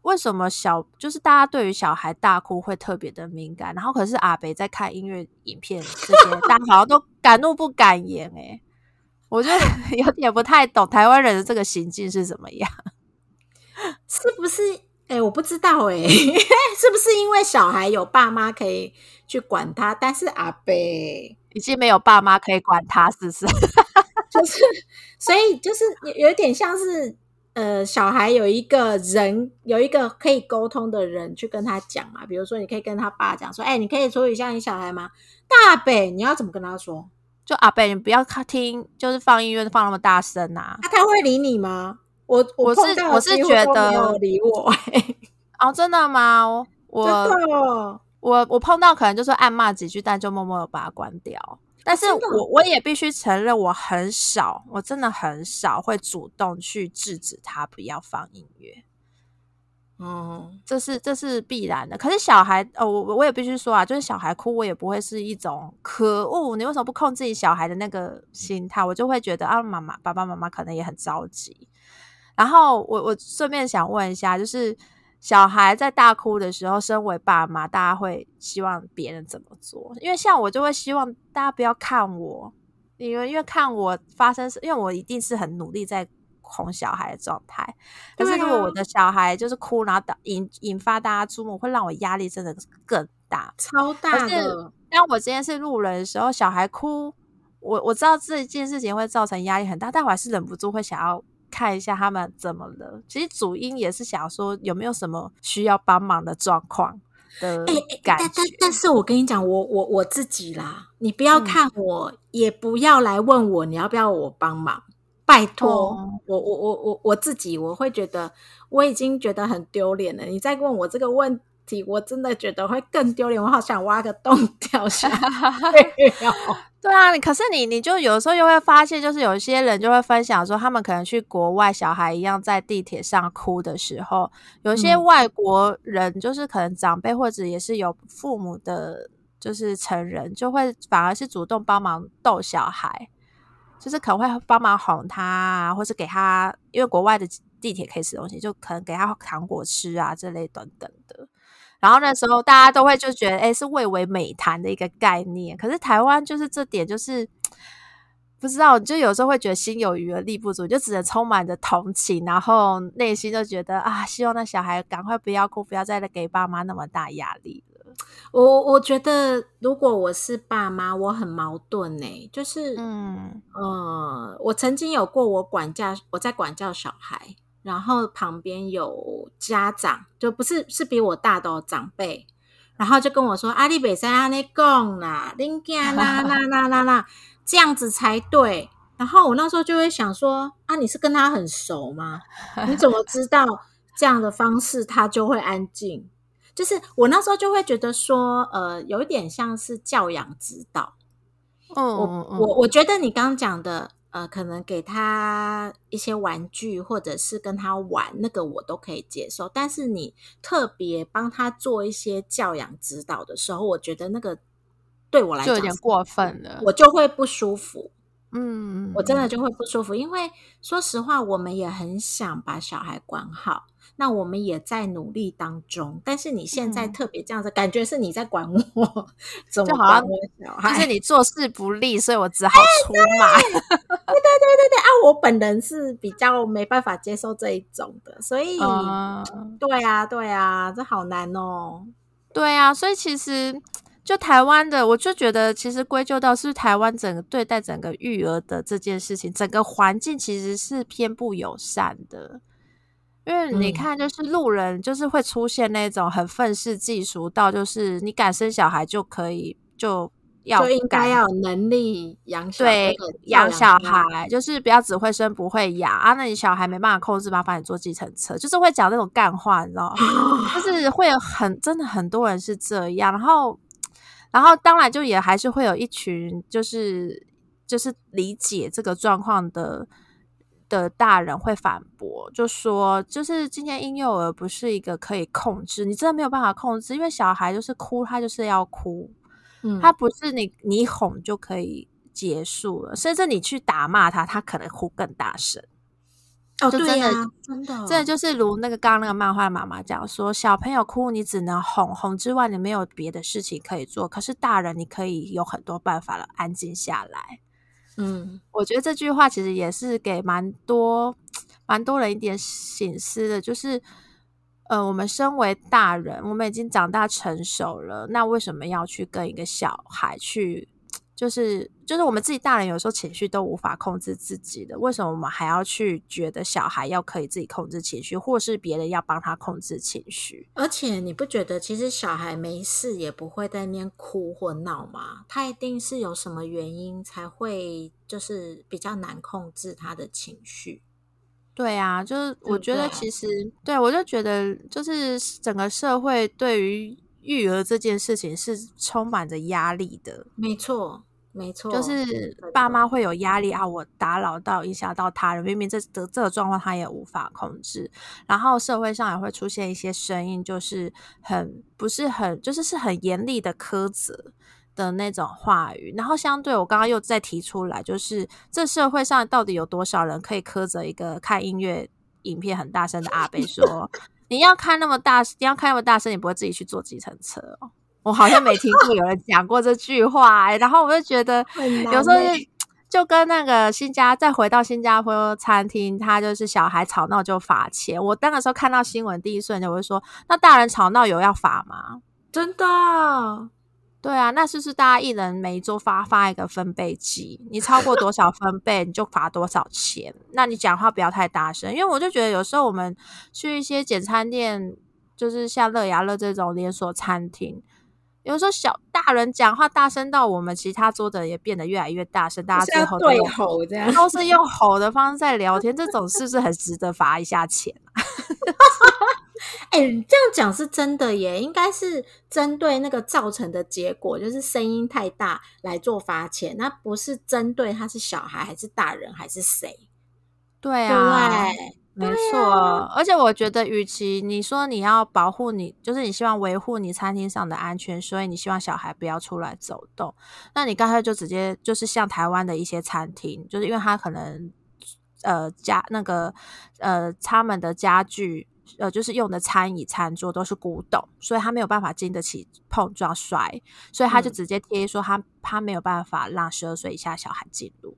为什么小，就是大家对于小孩大哭会特别的敏感，然后可是阿北在看音乐影片这些，大家好像都 <laughs> 敢怒不敢言，哎。我觉得 <laughs> 有点不太懂台湾人的这个行径是怎么样，<laughs> 是不是？哎，我不知道哎，<laughs> 是不是因为小孩有爸妈可以去管他，但是阿贝已经没有爸妈可以管他，是不是？就是，所以就是有有点像是。呃，小孩有一个人，有一个可以沟通的人去跟他讲嘛。比如说，你可以跟他爸讲说：“哎，你可以处理一下你小孩吗？”大北，你要怎么跟他说？就阿贝，你不要听，就是放音乐放那么大声呐。他他会理你吗？我我是我是觉得理我。哦，真的吗？我我我碰到可能就是暗骂几句，但就默默的把它关掉。但是我我也必须承认，我很少，我真的很少会主动去制止他不要放音乐。嗯，这是这是必然的。可是小孩，哦，我我也必须说啊，就是小孩哭，我也不会是一种可恶，你为什么不控制你小孩的那个心态？我就会觉得啊，妈妈、爸爸妈妈可能也很着急。然后我我顺便想问一下，就是。小孩在大哭的时候，身为爸妈，大家会希望别人怎么做？因为像我就会希望大家不要看我，因为因为看我发生，因为我一定是很努力在哄小孩的状态。可是如果我的小孩就是哭，然后导引引发大家注目，会让我压力真的更大，超大的。当我今天是路人的时候，小孩哭，我我知道这件事情会造成压力很大，但我还是忍不住会想要。看一下他们怎么了。其实主因也是想说有没有什么需要帮忙的状况的感觉。但但但是我跟你讲，我我我自己啦，你不要看我，也不要来问我你要不要我帮忙，拜托。我我我我我自己，我会觉得我已经觉得很丢脸了。你再问我这个问题，我真的觉得会更丢脸。我好想挖个洞 <laughs> 掉下来。<laughs> 对啊，可是你，你就有时候又会发现，就是有些人就会分享说，他们可能去国外，小孩一样在地铁上哭的时候，有些外国人就是可能长辈或者也是有父母的，就是成人，就会反而是主动帮忙逗小孩，就是可能会帮忙哄他啊，或是给他，因为国外的地铁可以吃东西，就可能给他糖果吃啊这类等等的。然后那时候大家都会就觉得，哎，是蔚为美谈的一个概念。可是台湾就是这点就是不知道，就有时候会觉得心有余而力不足，就只能充满着同情，然后内心就觉得啊，希望那小孩赶快不要哭，不要再给爸妈那么大压力了。我我觉得如果我是爸妈，我很矛盾呢，就是嗯呃，我曾经有过我管教，我在管教小孩。然后旁边有家长，就不是是比我大的长辈，然后就跟我说：“阿里北山阿内贡啦，林家啦啦啦啦啦，这样子才对。”然后我那时候就会想说：“啊，你是跟他很熟吗？你怎么知道这样的方式他就会安静？”就是我那时候就会觉得说，呃，有一点像是教养指导。嗯，我我我觉得你刚刚讲的。呃，可能给他一些玩具，或者是跟他玩，那个我都可以接受。但是你特别帮他做一些教养指导的时候，我觉得那个对我来讲有点过分了，我就会不舒服。嗯，我真的就会不舒服，因为说实话，我们也很想把小孩管好。那我们也在努力当中，但是你现在特别这样子，感觉是你在管我，<laughs> 怎么管我小孩？就是你做事不利，所以我只好出马。<laughs> 对对对对对啊！我本人是比较没办法接受这一种的，所以对啊对啊，这好难哦。对啊，所以其实就台湾的，我就觉得其实归咎到是台湾整个对待整个育儿的这件事情，整个环境其实是偏不友善的。因为你看，就是路人，就是会出现那种很愤世嫉俗到，就是你敢生小孩就可以，就要就应该要有能力养小对养小孩，就是不要只会生不会养啊。那你小孩没办法控制，麻烦你坐计程车，就是会讲那种干话，你知道吗？<laughs> 就是会有很真的很多人是这样，然后然后当然就也还是会有一群就是就是理解这个状况的。的大人会反驳，就说就是今天婴幼儿不是一个可以控制，你真的没有办法控制，因为小孩就是哭，他就是要哭，嗯，他不是你你哄就可以结束了，甚至你去打骂他，他可能哭更大声。哦，对呀，真的，真的就是如那个刚刚那个漫画妈妈讲说，小朋友哭，你只能哄哄之外，你没有别的事情可以做，可是大人你可以有很多办法了，安静下来。嗯，我觉得这句话其实也是给蛮多蛮多人一点醒思的，就是，呃，我们身为大人，我们已经长大成熟了，那为什么要去跟一个小孩去就是就是我们自己大人有时候情绪都无法控制自己的，为什么我们还要去觉得小孩要可以自己控制情绪，或是别人要帮他控制情绪？而且你不觉得其实小孩没事也不会在那边哭或闹吗？他一定是有什么原因才会就是比较难控制他的情绪。对啊，就是我觉得其实对我就觉得就是整个社会对于育儿这件事情是充满着压力的。没错，没错，就是爸妈会有压力啊，我打扰到、影响到他人，明明这这这个状况他也无法控制。然后社会上也会出现一些声音，就是很不是很就是是很严厉的苛责。的那种话语，然后相对我刚刚又再提出来，就是这社会上到底有多少人可以苛责一个看音乐影片很大声的阿贝说：“你要开那么大，你要开那么大声，你不会自己去坐计程车哦？”我好像没听过有人讲过这句话，然后我就觉得有时候就跟那个新加再回到新加坡餐厅，他就是小孩吵闹就罚钱。我那个时候看到新闻第一瞬间，我就说：“那大人吵闹有要罚吗？”真的。对啊，那是不是大家一人每一周发发一个分贝计？你超过多少分贝，你就罚多少钱？那你讲话不要太大声，因为我就觉得有时候我们去一些简餐店，就是像乐雅乐这种连锁餐厅，有时候小大人讲话大声到我们其他桌的也变得越来越大声，大家最后对吼这样，都是用吼的方式在聊天，这种是不是很值得罚一下钱啊？<laughs> 哎，这样讲是真的耶，应该是针对那个造成的结果，就是声音太大来做罚钱，那不是针对他是小孩还是大人还是谁？对啊，没错。而且我觉得，与其你说你要保护你，就是你希望维护你餐厅上的安全，所以你希望小孩不要出来走动，那你刚才就直接就是像台湾的一些餐厅，就是因为他可能呃家那个呃他们的家具。呃，就是用的餐椅、餐桌都是古董，所以他没有办法经得起碰撞摔，所以他就直接贴说他他没有办法让十二岁以下小孩进入。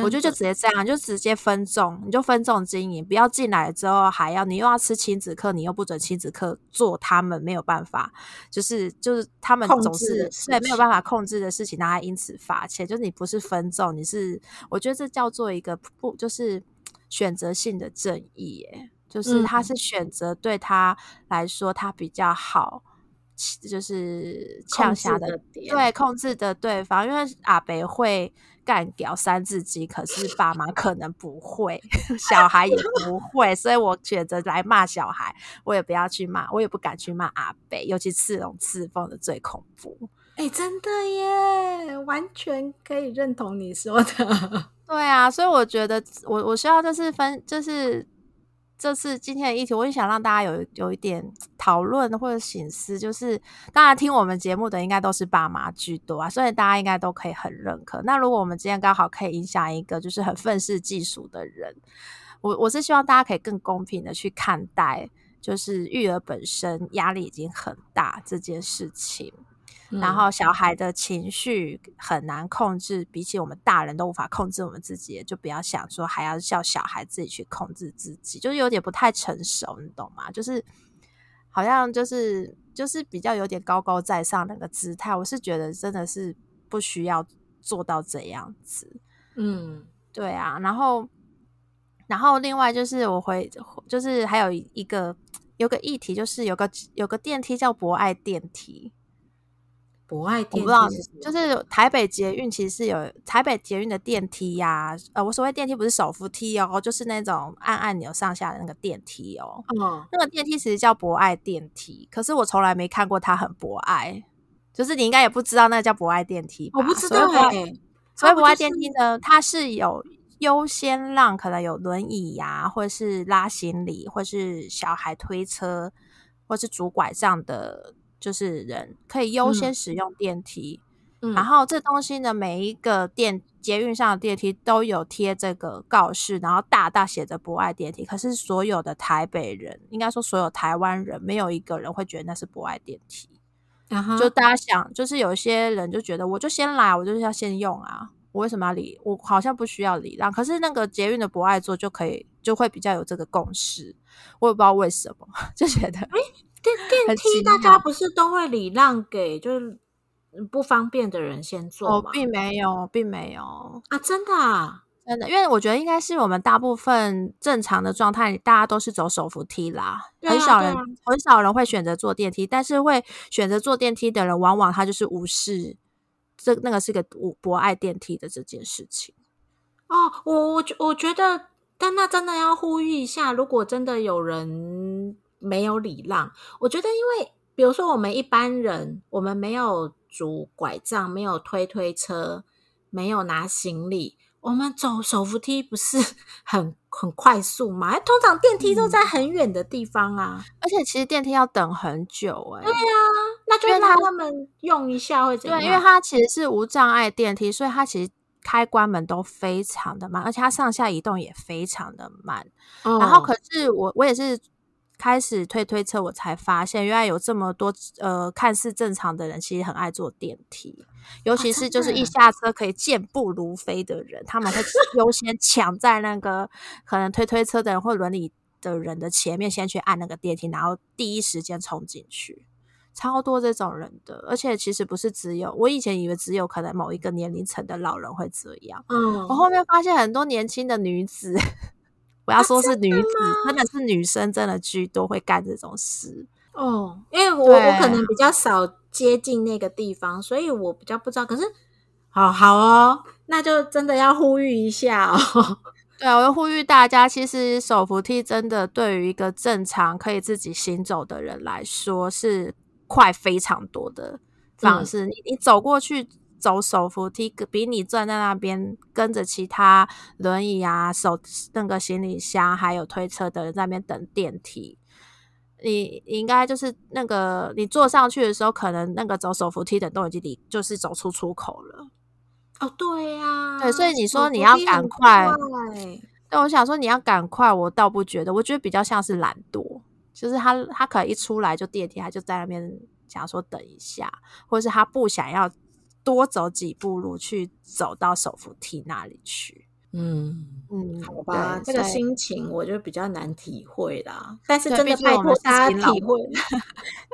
我觉得就直接这样，就直接分众，你就分众经营，不要进来之后还要你又要吃亲子课，你又不准亲子课做，他们没有办法，就是就是他们总是对没有办法控制的事情，他因此罚钱。就是你不是分众，你是我觉得这叫做一个不就是选择性的正义耶。就是他是选择对他来说他比较好，就是呛下的对控制的对方，因为阿北会干掉三字经，可是爸妈可能不会，<laughs> 小孩也不会，所以我选择来骂小孩，我也不要去骂，我也不敢去骂阿北，尤其刺龙刺凤的最恐怖。哎，真的耶，完全可以认同你说的。<laughs> 对啊，所以我觉得我我需要就是分就是。这次今天的议题，我也想让大家有有一点讨论或者醒思，就是当然听我们节目的应该都是爸妈居多啊，所以大家应该都可以很认可。那如果我们今天刚好可以影响一个就是很愤世嫉俗的人，我我是希望大家可以更公平的去看待，就是育儿本身压力已经很大这件事情。然后小孩的情绪很难控制，比起我们大人都无法控制我们自己，就不要想说还要叫小孩自己去控制自己，就是有点不太成熟，你懂吗？就是好像就是就是比较有点高高在上那个姿态，我是觉得真的是不需要做到这样子。嗯，对啊。然后，然后另外就是我回就是还有一个有个议题，就是有个有个电梯叫博爱电梯。博爱电梯，我不知道，就是台北捷运其实是有台北捷运的电梯呀。呃，我所谓电梯不是手扶梯哦，就是那种按按钮上下的那个电梯哦。嗯，那个电梯其实叫博爱电梯，可是我从来没看过它很博爱。就是你应该也不知道那叫博爱电梯，我不知道哎。所以博爱电梯呢，它是有优先让可能有轮椅呀，或者是拉行李，或是小孩推车，或是拄拐杖的。就是人可以优先使用电梯，然后这东西呢，每一个电捷运上的电梯都有贴这个告示，然后大大写着“不爱电梯”。可是所有的台北人，应该说所有台湾人，没有一个人会觉得那是不爱电梯。就大家想，就是有些人就觉得，我就先来，我就是要先用啊，我为什么要礼？我好像不需要礼让。可是那个捷运的不爱座就可以，就会比较有这个共识。我也不知道为什么，<laughs> 就觉得电电梯大家不是都会礼让给，就是不方便的人先坐吗？并没有，并没有啊，真的啊。真的，因为我觉得应该是我们大部分正常的状态，大家都是走手扶梯啦，很少人很少人会选择坐电梯。但是会选择坐电梯的人，往往他就是无视这那个是个不不爱电梯的这件事情。哦，我我我觉得，但那真的要呼吁一下，如果真的有人没有礼让，我觉得，因为比如说我们一般人，我们没有拄拐杖，没有推推车，没有拿行李。我们走手扶梯不是 <laughs> 很很快速嘛？通常电梯都在很远的地方啊，而且其实电梯要等很久哎。对啊，那就让他们用一下会怎样？对，因为它其实是无障碍电梯，所以它其实开关门都非常的慢，而且它上下移动也非常的慢。然后可是我我也是。开始推推车，我才发现原来有这么多呃看似正常的人，其实很爱坐电梯，尤其是就是一。下车可以健步如飞的人，他们会优先抢在那个可能推推车的人或轮椅的人的前面，先去按那个电梯，然后第一时间冲进去，超多这种人的，而且其实不是只有我以前以为只有可能某一个年龄层的老人会这样，嗯，我后面发现很多年轻的女子。不要说是女子，真的是女生，真的居多会干这种事哦。因为我我可能比较少接近那个地方，所以我比较不知道。可是，好好哦，那就真的要呼吁一下哦。<laughs> 对啊，我要呼吁大家，其实手扶梯真的对于一个正常可以自己行走的人来说，是快非常多的方式。你你走过去。走手扶梯比你站在那边跟着其他轮椅啊、手那个行李箱还有推车的人在那边等电梯，你应该就是那个你坐上去的时候，可能那个走手扶梯的都已经离就是走出出口了。哦，对呀，对，所以你说你要赶快，对，我想说你要赶快，我倒不觉得，我觉得比较像是懒惰，就是他他可能一出来就电梯，他就在那边想说等一下，或者是他不想要。多走几步路去走到手扶梯那里去，嗯嗯，好吧，这个心情我就比较难体会啦。但是真的拜托大家体会，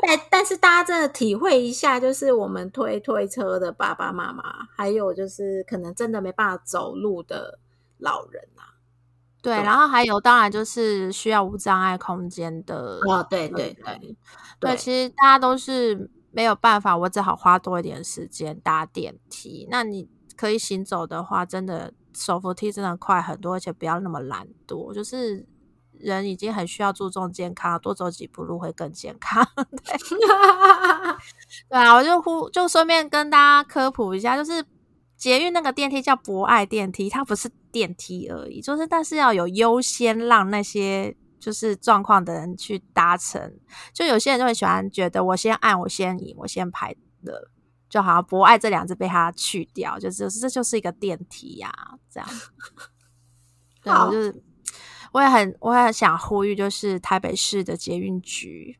但但是大家真的体会一下，就是我们推推车的爸爸妈妈，还有就是可能真的没办法走路的老人啊。对，然后还有当然就是需要无障碍空间的啊，对对对对，其实大家都是。没有办法，我只好花多一点时间搭电梯。那你可以行走的话，真的手扶梯真的快很多，而且不要那么懒惰。就是人已经很需要注重健康，多走几步路会更健康。<laughs> 对啊，我就呼就顺便跟大家科普一下，就是捷运那个电梯叫博爱电梯，它不是电梯而已，就是但是要有优先让那些。就是状况的人去搭乘，就有些人就会喜欢觉得我先按，我先赢，我先排的，就好像博爱这两字被他去掉，就是这就是一个电梯呀，这样。<laughs> 对，我就是我也很我也想呼吁，就是台北市的捷运局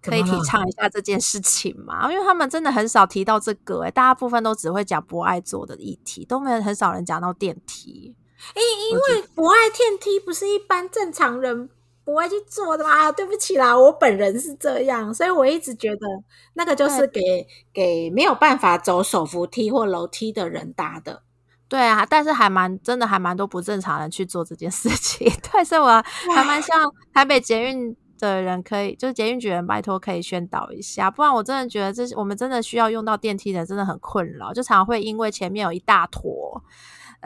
可以提倡一下这件事情嘛，因为他们真的很少提到这个，哎，大部分都只会讲博爱做的议题，都没有很少人讲到电梯。因，因为博爱电梯不是一般正常人。不会去做的嘛？对不起啦，我本人是这样，所以我一直觉得那个就是给给没有办法走手扶梯或楼梯的人搭的。对啊，但是还蛮真的，还蛮多不正常人去做这件事情。<laughs> 对，所以我还蛮希望台北捷运的人可以，就是捷运局人拜托可以宣导一下，不然我真的觉得这我们真的需要用到电梯的，真的很困扰，就常会因为前面有一大坨。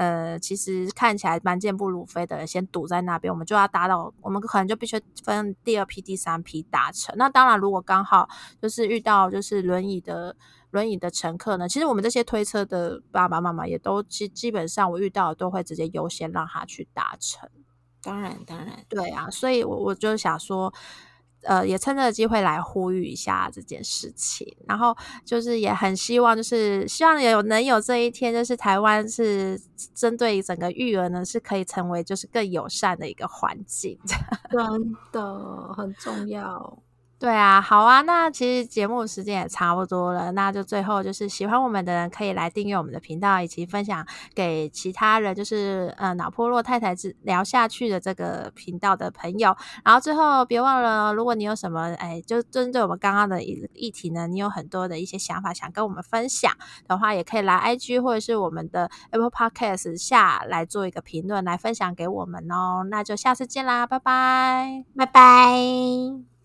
呃，其实看起来蛮健步如飞的人，先堵在那边，我们就要搭到，我们可能就必须分第二批、第三批搭乘。那当然，如果刚好就是遇到就是轮椅的轮椅的乘客呢，其实我们这些推车的爸爸妈妈也都基基本上我遇到都会直接优先让他去搭乘。当然，当然，对啊，所以我我就想说。呃，也趁这个机会来呼吁一下这件事情，然后就是也很希望，就是希望有能有这一天，就是台湾是针对整个育儿呢，是可以成为就是更友善的一个环境，<laughs> 真的很重要。对啊，好啊，那其实节目时间也差不多了，那就最后就是喜欢我们的人可以来订阅我们的频道，以及分享给其他人，就是呃脑破落太太之聊下去的这个频道的朋友。然后最后别忘了，如果你有什么哎，就针对我们刚刚的议议题呢，你有很多的一些想法想跟我们分享的话，也可以来 IG 或者是我们的 Apple Podcast 下来做一个评论，来分享给我们哦。那就下次见啦，拜拜，拜拜。